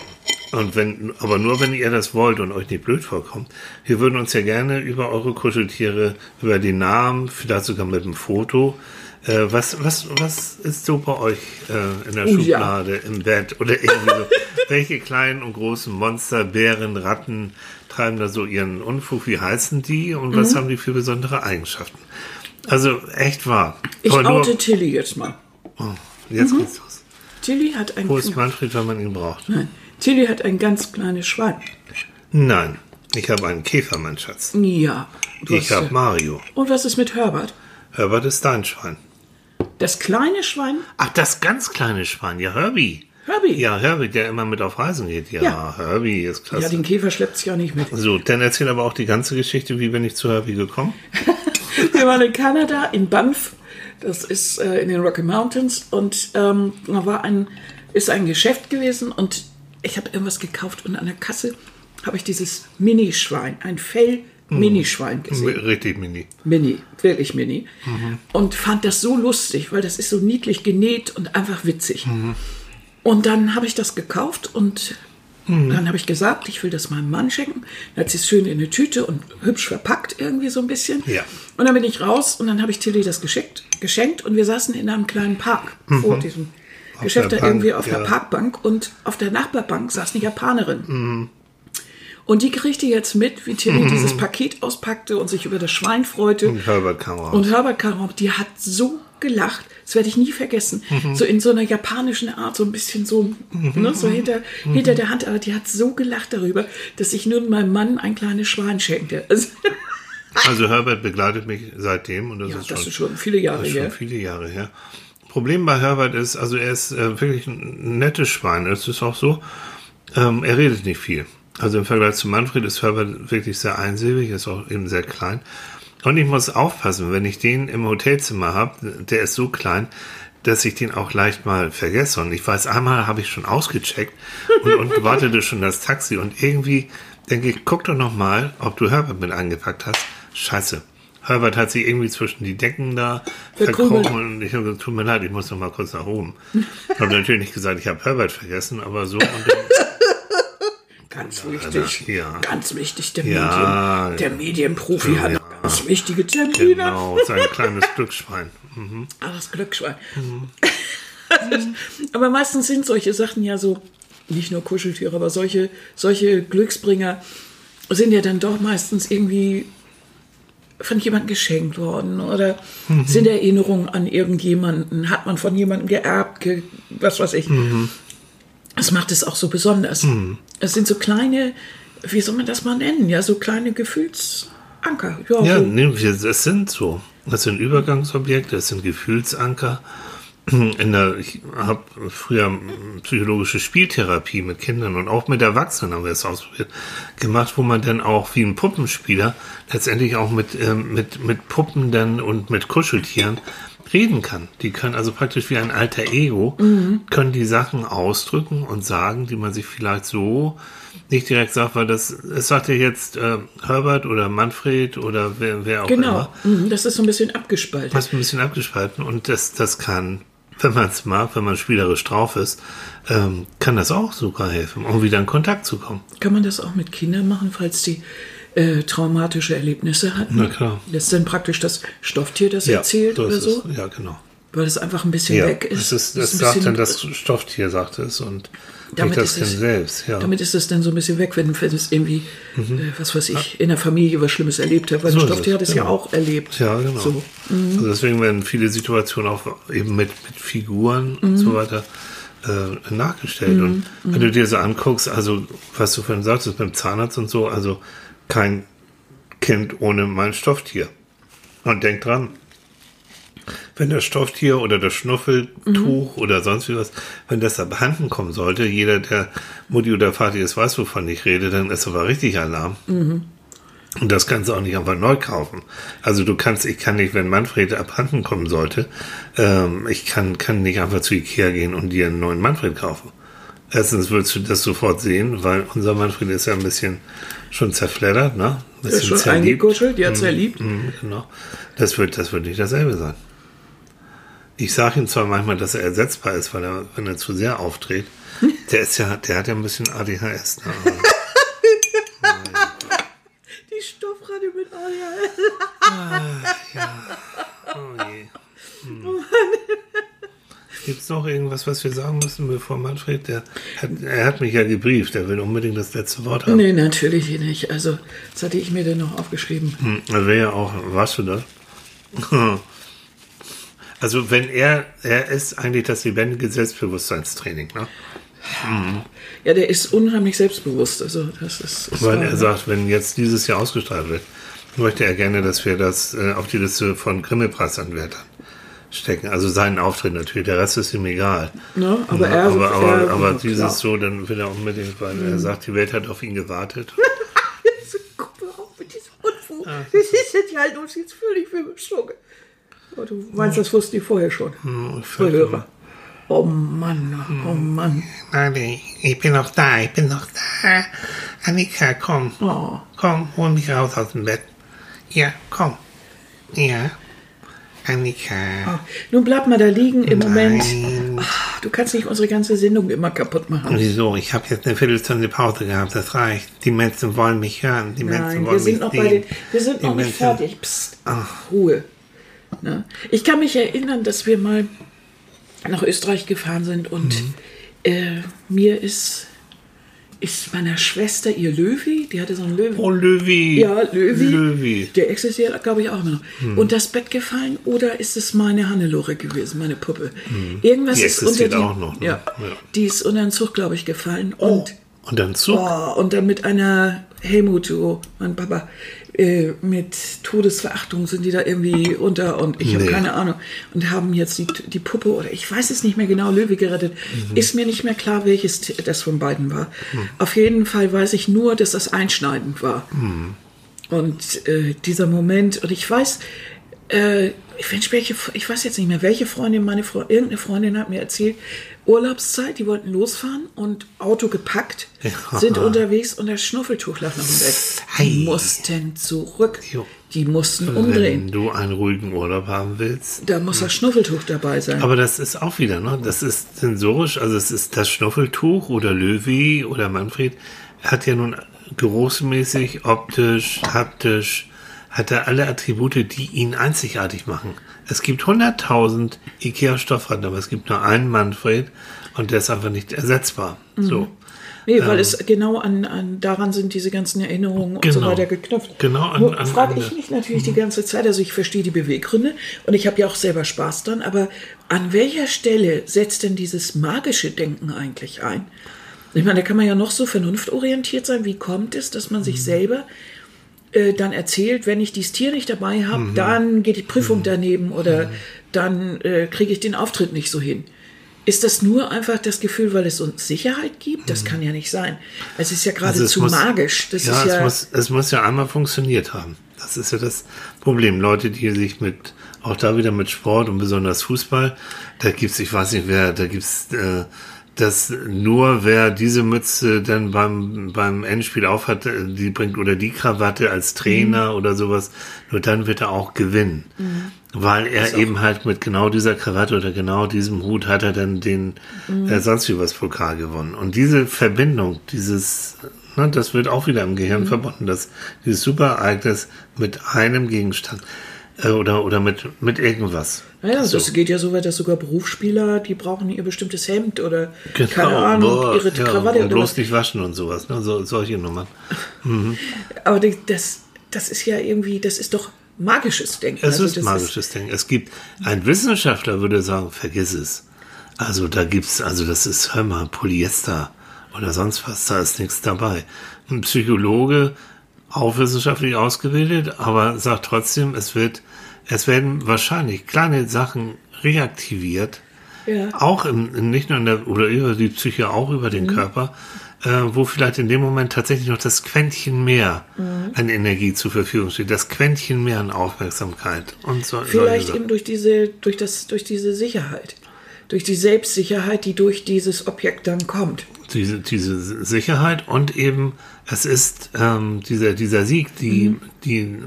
und wenn, aber nur wenn ihr das wollt und euch nicht blöd vorkommt, wir würden uns ja gerne über eure Kuscheltiere, über die Namen, vielleicht sogar mit einem Foto, äh, was, was, was ist so bei euch äh, in der Oh, ja. Schublade, im Bett oder irgendwie so? Welche kleinen und großen Monster, Bären, Ratten treiben da so ihren Unfug? Wie heißen die und was Mhm. haben die für besondere Eigenschaften? Also echt wahr. Ich Aber nur- oute Tilly jetzt mal. Oh, jetzt Mhm. geht's los. Tilly hat ein, Wo ist Manfred, wenn man ihn braucht? Nein. Tilly hat ein ganz kleines Schwein. Nein, ich habe einen Käfer, mein Schatz. Ja. du Ich habe Mario. Und was ist mit Herbert? Herbert ist dein Schwein. Das kleine Schwein? Ach, das ganz kleine Schwein, ja, Herbie. Herbie. Ja, Herbie, der immer mit auf Reisen geht. Ja, Ja. Herbie ist klasse. Ja, den Käfer schleppt ja nicht mit. so, dann erzähl aber auch die ganze Geschichte, wie bin ich zu Herbie gekommen? Wir waren in Kanada, in Banff, Das ist äh, in den Rocky Mountains und ähm, da war ein, ist ein Geschäft gewesen und ich habe irgendwas gekauft und an der Kasse habe ich dieses Minischwein, ein Fell Minischwein gesehen. Richtig mini. Mini, wirklich mini. Und fand das so lustig, weil das ist so niedlich genäht und einfach witzig. Und dann habe ich das gekauft und dann habe ich gesagt, ich will das meinem Mann schenken. Dann hat sie es schön in eine Tüte und hübsch verpackt irgendwie so ein bisschen. Ja. Und dann bin ich raus und dann habe ich Tilly das geschenkt, geschenkt und wir saßen in einem kleinen Park vor diesem Geschäft der da irgendwie Bank, auf der ja. Parkbank und auf der Nachbarbank saß eine Japanerin. Und die kriegte jetzt mit, wie Tilly dieses Paket auspackte und sich über das Schwein freute. Und Herbert kam raus. Und Herbert Karam, die hat so gelacht, das werde ich nie vergessen. So in so einer japanischen Art, so ein bisschen so, ne, so hinter, hinter der Hand, aber die hat so gelacht darüber, dass ich nun meinem Mann ein kleines Schwein schenkte. Also, Also Herbert begleitet mich seitdem und das ja, ist das schon, ist schon viele Jahre das ist schon her. viele Jahre her. Problem bei Herbert ist, also er ist äh, wirklich ein nettes Schwein. Es ist auch so, ähm, er redet nicht viel. Also im Vergleich zu Manfred ist Herbert wirklich sehr einsilbig, ist auch eben sehr klein. Und ich muss aufpassen, wenn ich den im Hotelzimmer habe, der ist so klein, dass ich den auch leicht mal vergesse. Und ich weiß, einmal habe ich schon ausgecheckt und, und wartete schon das Taxi. Und irgendwie denke ich, guck doch noch mal, ob du Herbert mit eingepackt hast. Scheiße. Herbert hat sich irgendwie zwischen die Decken da verkrochen und ich habe gesagt, tut mir leid, ich muss noch mal kurz nach oben. habe natürlich nicht gesagt, ich habe Herbert vergessen, aber so. Ganz wichtig. ja. Ganz wichtig, der, Ja. Medien, der Medienprofi hat Ja. Ganz wichtige Termine. genau, sein kleines Glücksschwein. Mhm. Ah, das Glücksschwein. aber meistens sind solche Sachen ja so, nicht nur Kuscheltiere, aber solche, solche Glücksbringer sind ja dann doch meistens irgendwie von jemandem geschenkt worden oder sind Erinnerungen an irgendjemanden, hat man von jemandem geerbt, ge was weiß ich. Das macht es auch so besonders. Es sind so kleine, wie soll man das mal nennen? Ja, so kleine Gefühlsanker. Ja, Ja, so. es sind so. Das sind Übergangsobjekte, es sind Gefühlsanker. In der, ich habe früher psychologische Spieltherapie mit Kindern und auch mit Erwachsenen haben wir es ausprobiert, gemacht, wo man dann auch wie ein Puppenspieler letztendlich auch mit, ähm, mit, mit Puppen dann und mit Kuscheltieren reden kann. Die können also praktisch wie ein alter Ego, können die Sachen ausdrücken und sagen, die man sich vielleicht so nicht direkt sagt, weil das, es sagt ja jetzt äh, Herbert oder Manfred oder wer, wer auch Genau, immer. Mhm, das ist so ein bisschen abgespalten. Fast ein bisschen abgespalten und das, das kann, wenn man es mag, wenn man spielerisch drauf ist, ähm, kann das auch sogar helfen, um wieder in Kontakt zu kommen. Kann man das auch mit Kindern machen, falls die äh, traumatische Erlebnisse hatten? Na klar. Das ist dann praktisch das Stofftier, das erzählt oder ist so? Es. Ja, genau. Weil es einfach ein bisschen Ja, weg ist. das, ist, Das das ist sagt dann das Stofftier, sagt es, und Damit das ist es-. Ja. Damit ist es dann so ein bisschen weg, wenn, wenn es irgendwie, äh, was weiß ich, in der Familie was Schlimmes erlebt hat. Weil So Stofftier hat es ja genau. auch erlebt. Ja, genau. So. Also deswegen werden viele Situationen auch eben mit, mit Figuren und so weiter äh, nachgestellt. Und wenn du dir so anguckst, also was du vorhin sagtest beim Zahnarzt und so, also kein Kind ohne mein Stofftier. Und denk dran, wenn das Stofftier oder das Schnuffeltuch oder sonst wie was, wenn das abhanden kommen sollte, jeder, der Mutti oder Vati ist, weiß, wovon ich rede, dann ist aber richtig Alarm. Und das kannst du auch nicht einfach neu kaufen. Also du kannst, ich kann nicht, wenn Manfred abhanden kommen sollte, ähm, ich kann, kann nicht einfach zu Ikea gehen und dir einen neuen Manfred kaufen. Erstens würdest du das sofort sehen, weil unser Manfred ist ja ein bisschen schon zerfleddert, ne? Ein Der ist bisschen schon eingekuschelt, ja, zerliebt. Mhm, genau. Das wird, das wird nicht dasselbe sein. Ich sage ihm zwar manchmal, dass er ersetzbar ist, weil er, wenn er zu sehr auftritt, der ist ja, der hat ja ein bisschen ADHS. Ne? Die Stoffratte mit ADHS. Oh je. Hm. Gibt es noch irgendwas, was wir sagen müssen, bevor Manfred, der hat, er hat mich ja gebrieft, er will unbedingt das letzte Wort haben. Nee, natürlich nicht. Also, das hatte ich mir dann noch aufgeschrieben. Hm, Das wäre ja auch, weißt du das? Also wenn er, er ist eigentlich das lebendige Selbstbewusstseinstraining, ne? Ja, der ist unheimlich selbstbewusst. Also, das ist. ist Weil wahr, er ne? sagt, wenn jetzt dieses Jahr ausgestrahlt wird, möchte er gerne, dass wir das äh, auf die Liste von Grimme-Preisanwärtern stecken. Also seinen Auftritt natürlich, der Rest ist ihm egal. Ne? Aber Ja, er. aber, aber, er, aber klar. dieses so, dann will er unbedingt, weil er sagt, die Welt hat auf ihn gewartet. Guck mal auf mit diesem Unfug. Das ist jetzt halt uns jetzt völlig für Schlucke. Oh, du meinst, das wussten die vorher schon. Hm, Zuhörer. Oh Mann, oh Mann. Nein, ich bin noch da, ich bin noch da. Annika, komm. Oh. Komm, hol mich raus aus dem Bett. Ja, komm. Ja. Annika. Oh. Nun bleib mal da liegen im Moment. Nein. Ah, Du kannst nicht unsere ganze Sendung immer kaputt machen. Wieso? Ich habe jetzt eine Viertelstunde Pause gehabt, das reicht. Die Menschen wollen mich hören. Die Menschen Nein, wollen wir sind mich noch sehen. bei den, wir sind Die noch nicht Menschen- fertig. Psst, Ruhe. Ne? Ich kann mich erinnern, dass wir mal nach Österreich gefahren sind und Mhm. äh, mir ist, ist meiner Schwester ihr Löwi, die hatte so einen Löwen. Oh, Löwi. Ja, Löwi. Löwi. Der existiert, glaube ich, auch immer noch. Hm. Und das Bett gefallen oder ist es meine Hannelore gewesen, meine Puppe? Irgendwas Hm. Die ist unter existiert die, auch noch, ne? Ja, Ja. die ist unter den Zug, glaube ich, gefallen. Und, Und dann Zug. oh, und dann mit einer Helmut, mein Papa, äh, mit Todesverachtung sind die da irgendwie unter und ich habe Nee. keine Ahnung. Und haben jetzt die, die Puppe oder ich weiß es nicht mehr genau, Löwe gerettet. Mhm. Ist mir nicht mehr klar, welches das von beiden war. Auf jeden Fall weiß ich nur, dass das einschneidend war. Und äh, dieser Moment, und ich weiß, äh, ich, weiß, welche, ich weiß jetzt nicht mehr, welche Freundin, meine Fre irgendeine Freundin hat mir erzählt, Urlaubszeit, die wollten losfahren und Auto gepackt, Ja. sind unterwegs und das Schnuffeltuch lag noch im Bett. Die mussten zurück. Jo. Die mussten umdrehen. Wenn du einen ruhigen Urlaub haben willst. Da muss das Schnuffeltuch dabei sein. Aber das ist auch wieder, ne? Das ist sensorisch, also es ist das Schnuffeltuch oder Löwy oder Manfred hat ja nun geruchsmäßig, optisch, haptisch, hat er alle Attribute, die ihn einzigartig machen. Es gibt 100.000 Ikea-Stoffratten, aber es gibt nur einen Manfred und der ist einfach nicht ersetzbar. So. Nee, weil es genau an, an daran sind diese ganzen Erinnerungen und so Genau. weiter geknüpft. Genau, an- Nur frage ich mich natürlich die ganze Zeit, also ich verstehe die Beweggründe und ich habe ja auch selber Spaß dran, aber an welcher Stelle setzt denn dieses magische Denken eigentlich ein? Ich meine, da kann man ja noch so vernunftorientiert sein. Wie kommt es, dass man Mhm. sich selber äh, dann erzählt, wenn ich dieses Tier nicht dabei habe, Mhm. dann geht die Prüfung daneben oder dann äh, kriege ich den Auftritt nicht so hin. Ist das nur einfach das Gefühl, weil es uns Sicherheit gibt? Das kann ja nicht sein. Es ist ja Mhm. Also es geradezu muss- magisch. Das ja, ist ja es, muss, es muss ja einmal funktioniert haben. Das ist ja das Problem. Leute, die sich mit, auch da wieder mit Sport und besonders Fußball, da gibt's, ich weiß nicht wer, da gibt's äh, das nur wer diese Mütze dann beim, beim Endspiel aufhat, die bringt oder die Krawatte als Trainer oder sowas, nur dann wird er auch gewinnen. Weil er eben halt mit genau dieser Krawatte oder genau diesem Hut hat er dann den äh, sonst wie was Pokal gewonnen. Und diese Verbindung, dieses, ne, das wird auch wieder im Gehirn verbunden, dass dieses Superereignis mit einem Gegenstand oder, oder mit, mit irgendwas. Naja, So. das geht ja so weit, dass sogar Berufsspieler, die brauchen ihr bestimmtes Hemd oder Genau, keine Ahnung, boah, ihre ja, Krawatte und bloß nicht waschen und sowas, ne, so, solche Nummern. Aber die- das, das ist ja irgendwie, das ist doch magisches Denken. Es Also ist magisches Ding. Es gibt, ein Wissenschaftler würde sagen, vergiss es. Also da gibt's, also das ist, hör mal, Polyester oder sonst was, da ist nichts dabei. Ein Psychologe, auch wissenschaftlich ausgebildet, aber sagt trotzdem, es wird, es werden wahrscheinlich kleine Sachen reaktiviert, Ja. auch im, nicht nur in der, oder über die Psyche, auch über Mhm. den Körper, äh, wo vielleicht in dem Moment tatsächlich noch das Quäntchen mehr Mhm. an Energie zur Verfügung steht, das Quäntchen mehr an Aufmerksamkeit und so. Vielleicht eben durch diese, durch das, durch diese Sicherheit. Durch die Selbstsicherheit, die durch dieses Objekt dann kommt. diese, diese Sicherheit und eben es ist ähm, dieser, dieser Sieg, die, Mhm. die,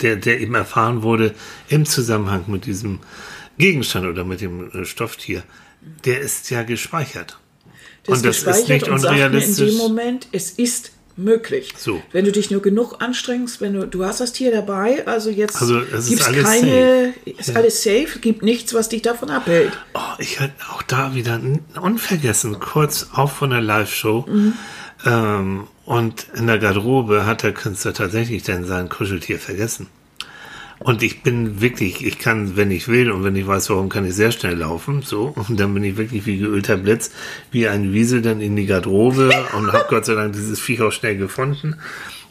der, der eben erfahren wurde im Zusammenhang mit diesem Gegenstand oder mit dem äh, Stofftier, der ist ja gespeichert. Das und das ist nicht und sagt mir in unrealistisch. dem Moment, es ist möglich. So. Wenn du dich nur genug anstrengst, wenn du, du hast das Tier dabei, also jetzt Also, es ist gibt's alles keine, safe. ist alles safe, gibt nichts, was dich davon abhält. Oh, ich hatte auch da wieder unvergessen, kurz auch von der Live-Show. Ähm, und in der Garderobe hat der Künstler tatsächlich dann sein Kuscheltier vergessen. Und ich bin wirklich, ich kann, wenn ich will und wenn ich weiß, warum, kann ich sehr schnell laufen, so. Und dann bin ich wirklich wie geölter Blitz, wie ein Wiesel dann in die Garderobe und habe Gott sei Dank dieses Viech auch schnell gefunden.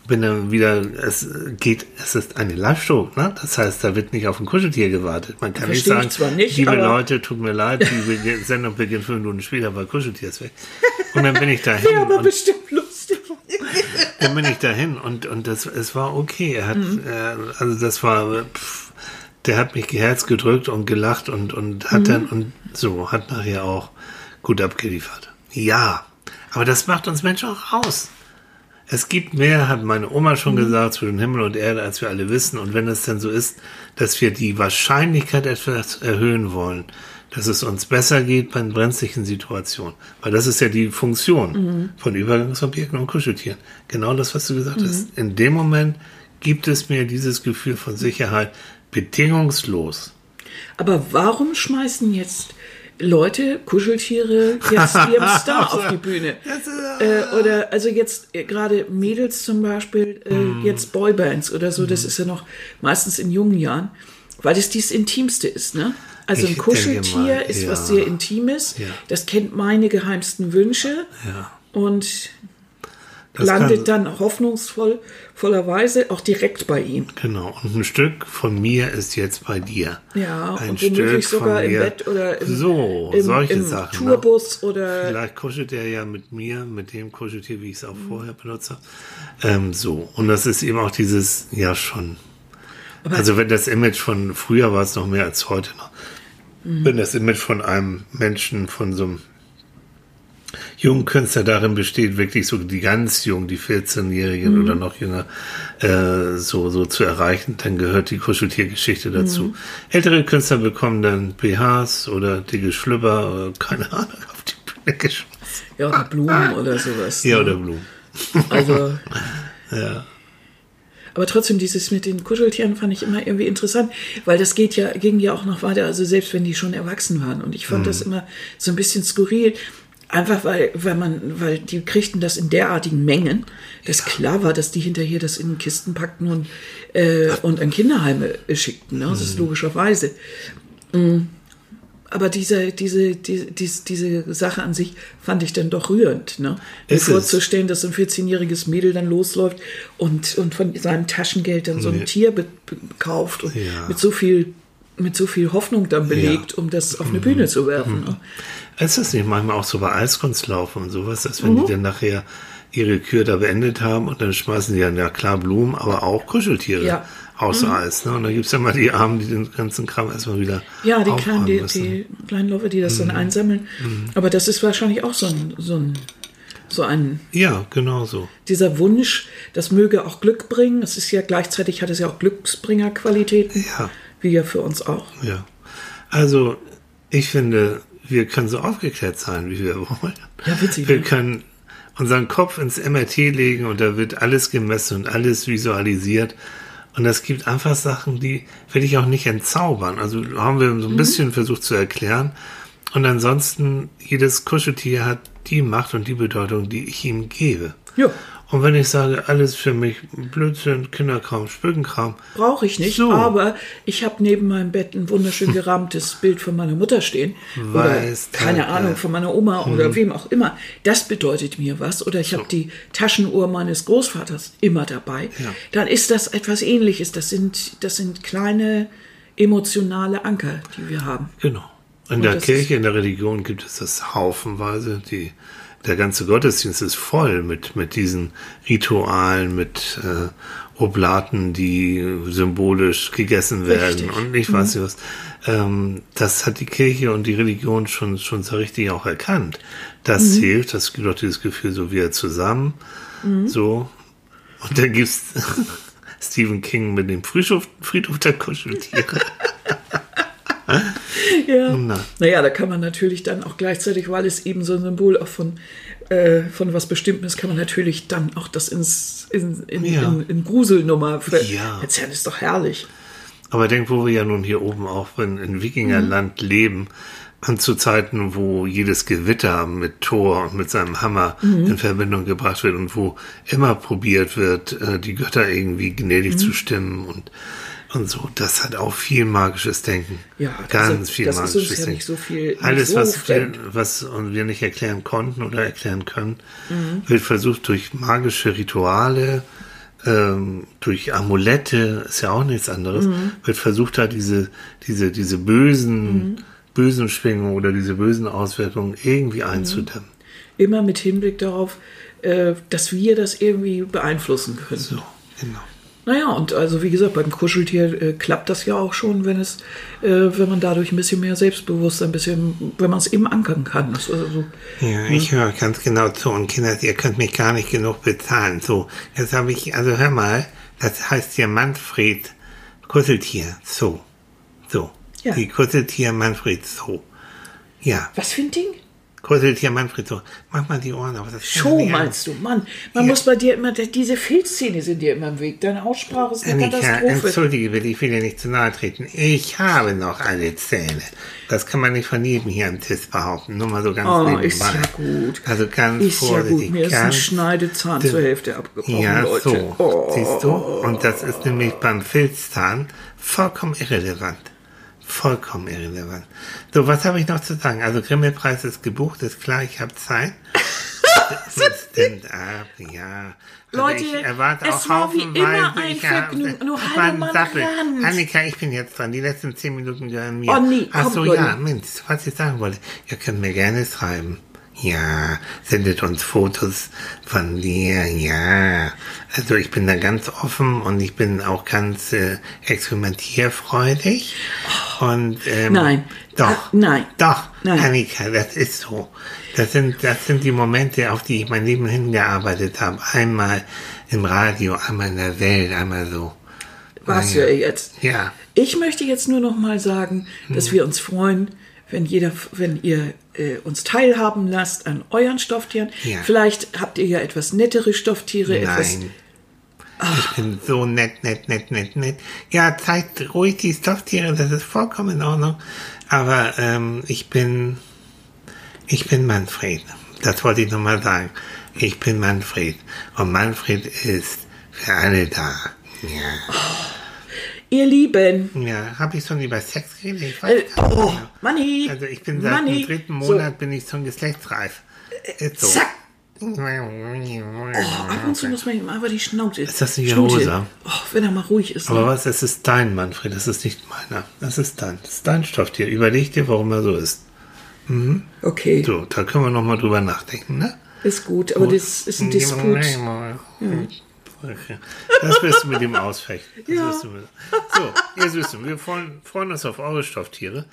Bin dann wieder, es geht, es ist eine Live-Show, ne? Das heißt, da wird nicht auf ein Kuscheltier gewartet. Man kann nicht Verstehe ich sagen, nicht, liebe Leute, tut mir leid, die Be- Sendung beginnt fünf Minuten später, aber Kuscheltier ist weg. Und dann bin ich dahin. Ja, aber bestimmt lustig. dann bin ich dahin und, und das, es war okay. Er hat, Mhm. äh, also das war, pff, der hat mich Herz gedrückt und gelacht und, und hat dann, und so, hat nachher auch gut abgeliefert. Ja, aber das macht uns Menschen auch aus. Es gibt mehr, hat meine Oma schon gesagt, zwischen Himmel und Erde, als wir alle wissen. Und wenn es denn so ist, dass wir die Wahrscheinlichkeit etwas erhöhen wollen, dass es uns besser geht bei brenzlichen Situationen, weil das ist ja die Funktion von Übergangsobjekten und Kuscheltieren. Genau das, was du gesagt hast. In dem Moment gibt es mir dieses Gefühl von Sicherheit bedingungslos. Aber warum schmeißen jetzt Leute, Kuscheltiere, jetzt ihrem Star auf die Bühne? Äh, oder also jetzt äh, gerade Mädels zum Beispiel, äh, Mhm. jetzt Boybands oder so, das ist ja noch meistens in jungen Jahren, weil das dies Intimste ist, ne? Also Ich ein Kuscheltier mal, ist ja. was sehr Intimes, Ja. das kennt meine geheimsten Wünsche Ja. und Das landet kann- dann hoffnungsvoll vollerweise auch direkt bei ihm. Genau. Und ein Stück von mir ist jetzt bei dir. Ja, ein und womöglich Stück sogar von im mir. Bett oder im, so, im, solche im Sachen. Tourbus ne? oder Vielleicht kuschelt er ja mit mir, mit dem Kuscheltier, wie ich es auch vorher benutze. Ähm, so. Und das ist eben auch dieses, ja schon. also wenn das Image von früher war es noch mehr als heute noch. Mhm. Wenn das Image von einem Menschen, von so einem jungen Künstler darin besteht, wirklich so die ganz jungen, die 14-Jährigen Mhm. oder noch jünger, äh, so, so zu erreichen, dann gehört die Kuscheltiergeschichte dazu. Mhm. Ältere Künstler bekommen dann BHs oder dicke Schlüpper, oder keine Ahnung, auf die Bühne geschmissen. ja oder Blumen oder sowas. Ja, ne? oder Blumen. Also Ja. Aber trotzdem, dieses mit den Kuscheltieren fand ich immer irgendwie interessant, weil das geht ja, ging ja auch noch weiter, also selbst wenn die schon erwachsen waren. Und ich fand das immer so ein bisschen skurril. Einfach weil, weil man, weil die kriegten das in derartigen Mengen, dass klar war, dass die hinterher das in Kisten packten und, äh, und an Kinderheime äh, schickten. Ne? Das ist logischerweise. Mm. Aber diese, diese, die, dies, diese Sache an sich fand ich dann doch rührend. Ne? Mir vorzustellen, dass so ein 14-jähriges Mädel dann losläuft und, und von seinem Taschengeld dann so ein Nee. Tier be be kauft und Ja. mit so viel mit so viel Hoffnung dann belegt, um das auf eine Mhm. Bühne zu werfen. Ne? Ist das nicht manchmal auch so bei Eiskunstlaufen und sowas, dass wenn Mhm. die dann nachher ihre Kür da beendet haben und dann schmeißen die dann ja klar Blumen, aber auch Kuscheltiere Ja. Mhm. aus Eis. Ne? Und dann gibt's ja mal die Armen, die den ganzen Kram erstmal wieder Ja, die kleinen, die. Mhm. die kleinen Läufer, die das dann einsammeln. Aber das ist wahrscheinlich auch so ein, so ein, so ein Ja, genau so. dieser Wunsch, das möge auch Glück bringen. Das ist ja gleichzeitig hat es ja auch Glücksbringerqualitäten, Ja, wie ja für uns auch. ja. Also, ich finde, wir können so aufgeklärt sein, wie wir wollen. Ja, witzig, Wir ne? können unseren Kopf ins MRT legen und da wird alles gemessen und alles visualisiert. Und es gibt einfach Sachen, die will ich auch nicht entzaubern. Also haben wir Mhm. so ein bisschen versucht zu erklären. Und ansonsten, jedes Kuscheltier hat die Macht und die Bedeutung, die ich ihm gebe. Ja. Und wenn ich sage, alles für mich Blödsinn, Kinderkram, Spökenkram, Brauche ich nicht, So. aber ich habe neben meinem Bett ein wunderschön gerahmtes Bild von meiner Mutter stehen. Weiß, oder keine danke. Ahnung, von meiner Oma oder wem auch immer. Das bedeutet mir was. Oder ich habe die Taschenuhr meines Großvaters immer dabei. Ja. Dann ist das etwas ähnliches. Das sind, das sind kleine emotionale Anker, die wir haben. Genau. In der das Kirche, in der Religion gibt es das haufenweise. Die, der ganze Gottesdienst ist voll mit, mit diesen Ritualen, mit äh, Oblaten, die symbolisch gegessen werden Richtig. und ich weiß nicht was. Ähm, das hat die Kirche und die Religion schon, schon so richtig auch erkannt. Das hilft, das gibt auch dieses Gefühl, so wir zusammen, so. Und dann gibt's Stephen King mit dem Friedhof, Friedhof der Kuscheltiere. Ja. Na. Naja, da kann man natürlich dann auch gleichzeitig, weil es eben so ein Symbol auch von, äh, von was Bestimmtem ist, kann man natürlich dann auch das ins, in, in, Ja. in, in Gruselnummer Ja. erzählen. Ist doch herrlich. Aber denk, wo wir ja nun hier oben auch in, in Wikingerland leben, an zu Zeiten, wo jedes Gewitter mit Thor und mit seinem Hammer in Verbindung gebracht wird und wo immer probiert wird, äh, die Götter irgendwie gnädig zu stimmen und, und so. Das hat auch viel magisches Denken. Ja, ganz also, viel das ist uns magisches ja Denken. nicht so viel- Alles, so was, wir, was wir nicht erklären konnten oder erklären können, Mhm. wird versucht durch magische Rituale, ähm, durch Amulette, ist ja auch nichts anderes, Mhm. wird versucht halt diese, diese, diese bösen, bösen Schwingungen oder diese bösen Auswirkungen irgendwie Mhm. einzudämmen. Immer mit Hinblick darauf, äh, dass wir das irgendwie beeinflussen können. So, genau. Naja, und also wie gesagt, beim Kuscheltier äh, klappt das ja auch schon, wenn es, äh, wenn man dadurch ein bisschen mehr Selbstbewusstsein, ein bisschen, wenn man es eben ankern kann. Das, also, Ja, ich höre ganz genau zu und Kinder, ihr könnt mich gar nicht genug bezahlen. So, jetzt habe ich, also hör mal, das heißt hier Manfred Kuscheltier Zoo. So. Ja. Die Kuscheltier Manfred Zoo. Ja, was für ein Ding? Kuscheltier Manfred Zoo. Mach mal die Ohren auf. Das Show meinst du, Mann. Man Ja. muss bei dir immer, diese Filzszene sind dir immer im Weg. Deine Aussprache ist eine Annika, Katastrophe. entschuldige bitte, ich will dir nicht zu nahe treten. Ich habe noch alle Zähne. Das kann man nicht von jedem hier am Tisch behaupten. Nur mal so ganz Oh, nebenbei. ist ja gut. Also ganz Ist ja vorsichtig. gut. Mir ist ein Schneidezahn zur Hälfte abgebrochen, Ja, Leute. so. Oh. Siehst du? Und das ist nämlich beim Filzzahn vollkommen irrelevant. Vollkommen irrelevant. So, was habe ich noch zu sagen? Also Grimmelpreis ist gebucht, ist klar, ich habe Zeit. Stand-up, ja. Also Leute, ich erwarte es auch war wie immer ein Vergnügen. Nur Mann Sappel. Rand. Annika, ich bin jetzt dran. Die letzten zehn Minuten gehören mir. Oh, nee, Ach so, ja, Mensch, was ich sagen wollte. Ihr könnt mir gerne schreiben. Ja, sendet uns Fotos von dir, ja. Also ich bin da ganz offen und ich bin auch ganz äh, experimentierfreudig. Und ähm, Nein. Doch. Ah, nein. Doch, Nein. Annika, das ist so. Das sind, das sind die Momente, auf die ich mein Leben hingearbeitet habe. Einmal im Radio, einmal in der Welt, einmal so. Was Ja. ja jetzt. Ja. Ich möchte jetzt nur noch mal sagen, dass Hm. wir uns freuen, wenn jeder, wenn ihr äh, uns teilhaben lasst an euren Stofftieren. Ja. Vielleicht habt ihr ja etwas nettere Stofftiere, etwas. Nein. Ich bin so nett, nett, nett, nett, nett. Ja, zeigt ruhig die Stofftiere, das ist vollkommen in Ordnung. Aber ähm, ich bin, ich bin Manfred. Das wollte ich nochmal sagen. Ich bin Manfred. Und Manfred ist für alle da. Ja. Ihr Lieben. Ja, habe ich schon über Sex geredet? Ich weiß Äh, oh. Manni. Also ich bin seit Manni. dem dritten So. Monat bin ich schon geschlechtsreif. Ist so. Zack. Oh, ab und zu muss man ihm einfach die Schnauze. Ist das nicht rosa? Oh, wenn er mal ruhig ist. Aber ne? was, es ist dein, Manfred, das ist nicht meiner. Das ist dein. Das ist dein Stofftier. Überleg dir, warum er so ist. Okay, So, da können wir nochmal drüber nachdenken, ne? ist gut, aber das ist ein Disput. Das wirst du mit ihm ausfechten. Das Ja. So, ihr Süßen, wir freuen, freuen uns auf eure Stofftiere.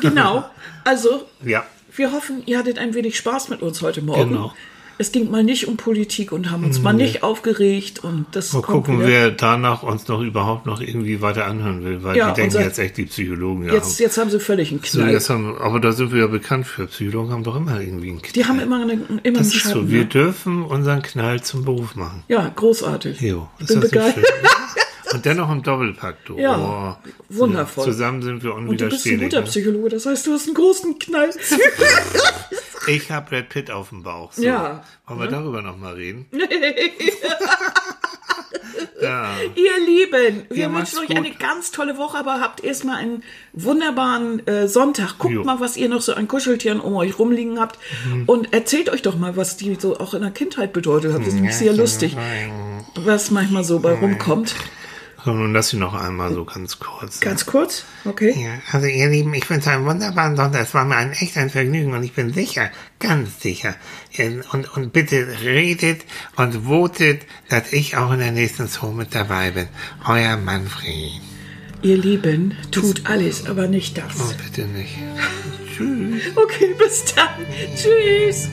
Genau. Also, Ja. wir hoffen, ihr hattet ein wenig Spaß mit uns heute Morgen. Genau. Es ging mal nicht um Politik und haben uns mal nicht aufgeregt und das Mal gucken, wieder. wer danach uns noch überhaupt noch irgendwie weiter anhören will, weil Ja, die denken unser- jetzt echt die Psychologen. Ja, Jetzt, jetzt haben sie völlig einen so, Knall. jetzt haben, aber da sind wir ja bekannt für. Psychologen haben doch immer irgendwie einen Knall. Die haben immer, eine, immer einen das ist Schatten. so. Wir ne? dürfen unseren Knall zum Beruf machen. Ja, großartig. Jo, ich ist bin begeistert. Und dennoch im Doppelpack, du. Ja, Oh, wundervoll. Zusammen sind wir Und du bist ein unwiderstehlich. guter Ne? Psychologe, das heißt, du hast einen großen Knall. Ich habe Brad Pitt auf dem Bauch. So. Ja. Wollen wir darüber nochmal reden? ja. Ihr Lieben, wir Ja, wünschen euch gut. eine ganz tolle Woche, aber habt erstmal einen wunderbaren äh, Sonntag. Guckt Jo. mal, was ihr noch so an Kuscheltieren um euch rumliegen habt Mhm. und erzählt euch doch mal, was die so auch in der Kindheit bedeutet haben. Das ist nämlich sehr lustig, was manchmal so bei rumkommt. So, nun das hier noch einmal so ganz kurz. Ganz kurz? Okay. Ja, also ihr Lieben, ich wünsche einen wunderbaren Sonntag. Es war mir ein echt ein Vergnügen und ich bin sicher, ganz sicher. Und, und bitte redet und votet, dass ich auch in der nächsten Show mit dabei bin. Euer Manfred. Ihr Lieben, tut alles, aber nicht das. Oh, bitte nicht. Tschüss. Okay, bis dann. Tschüss.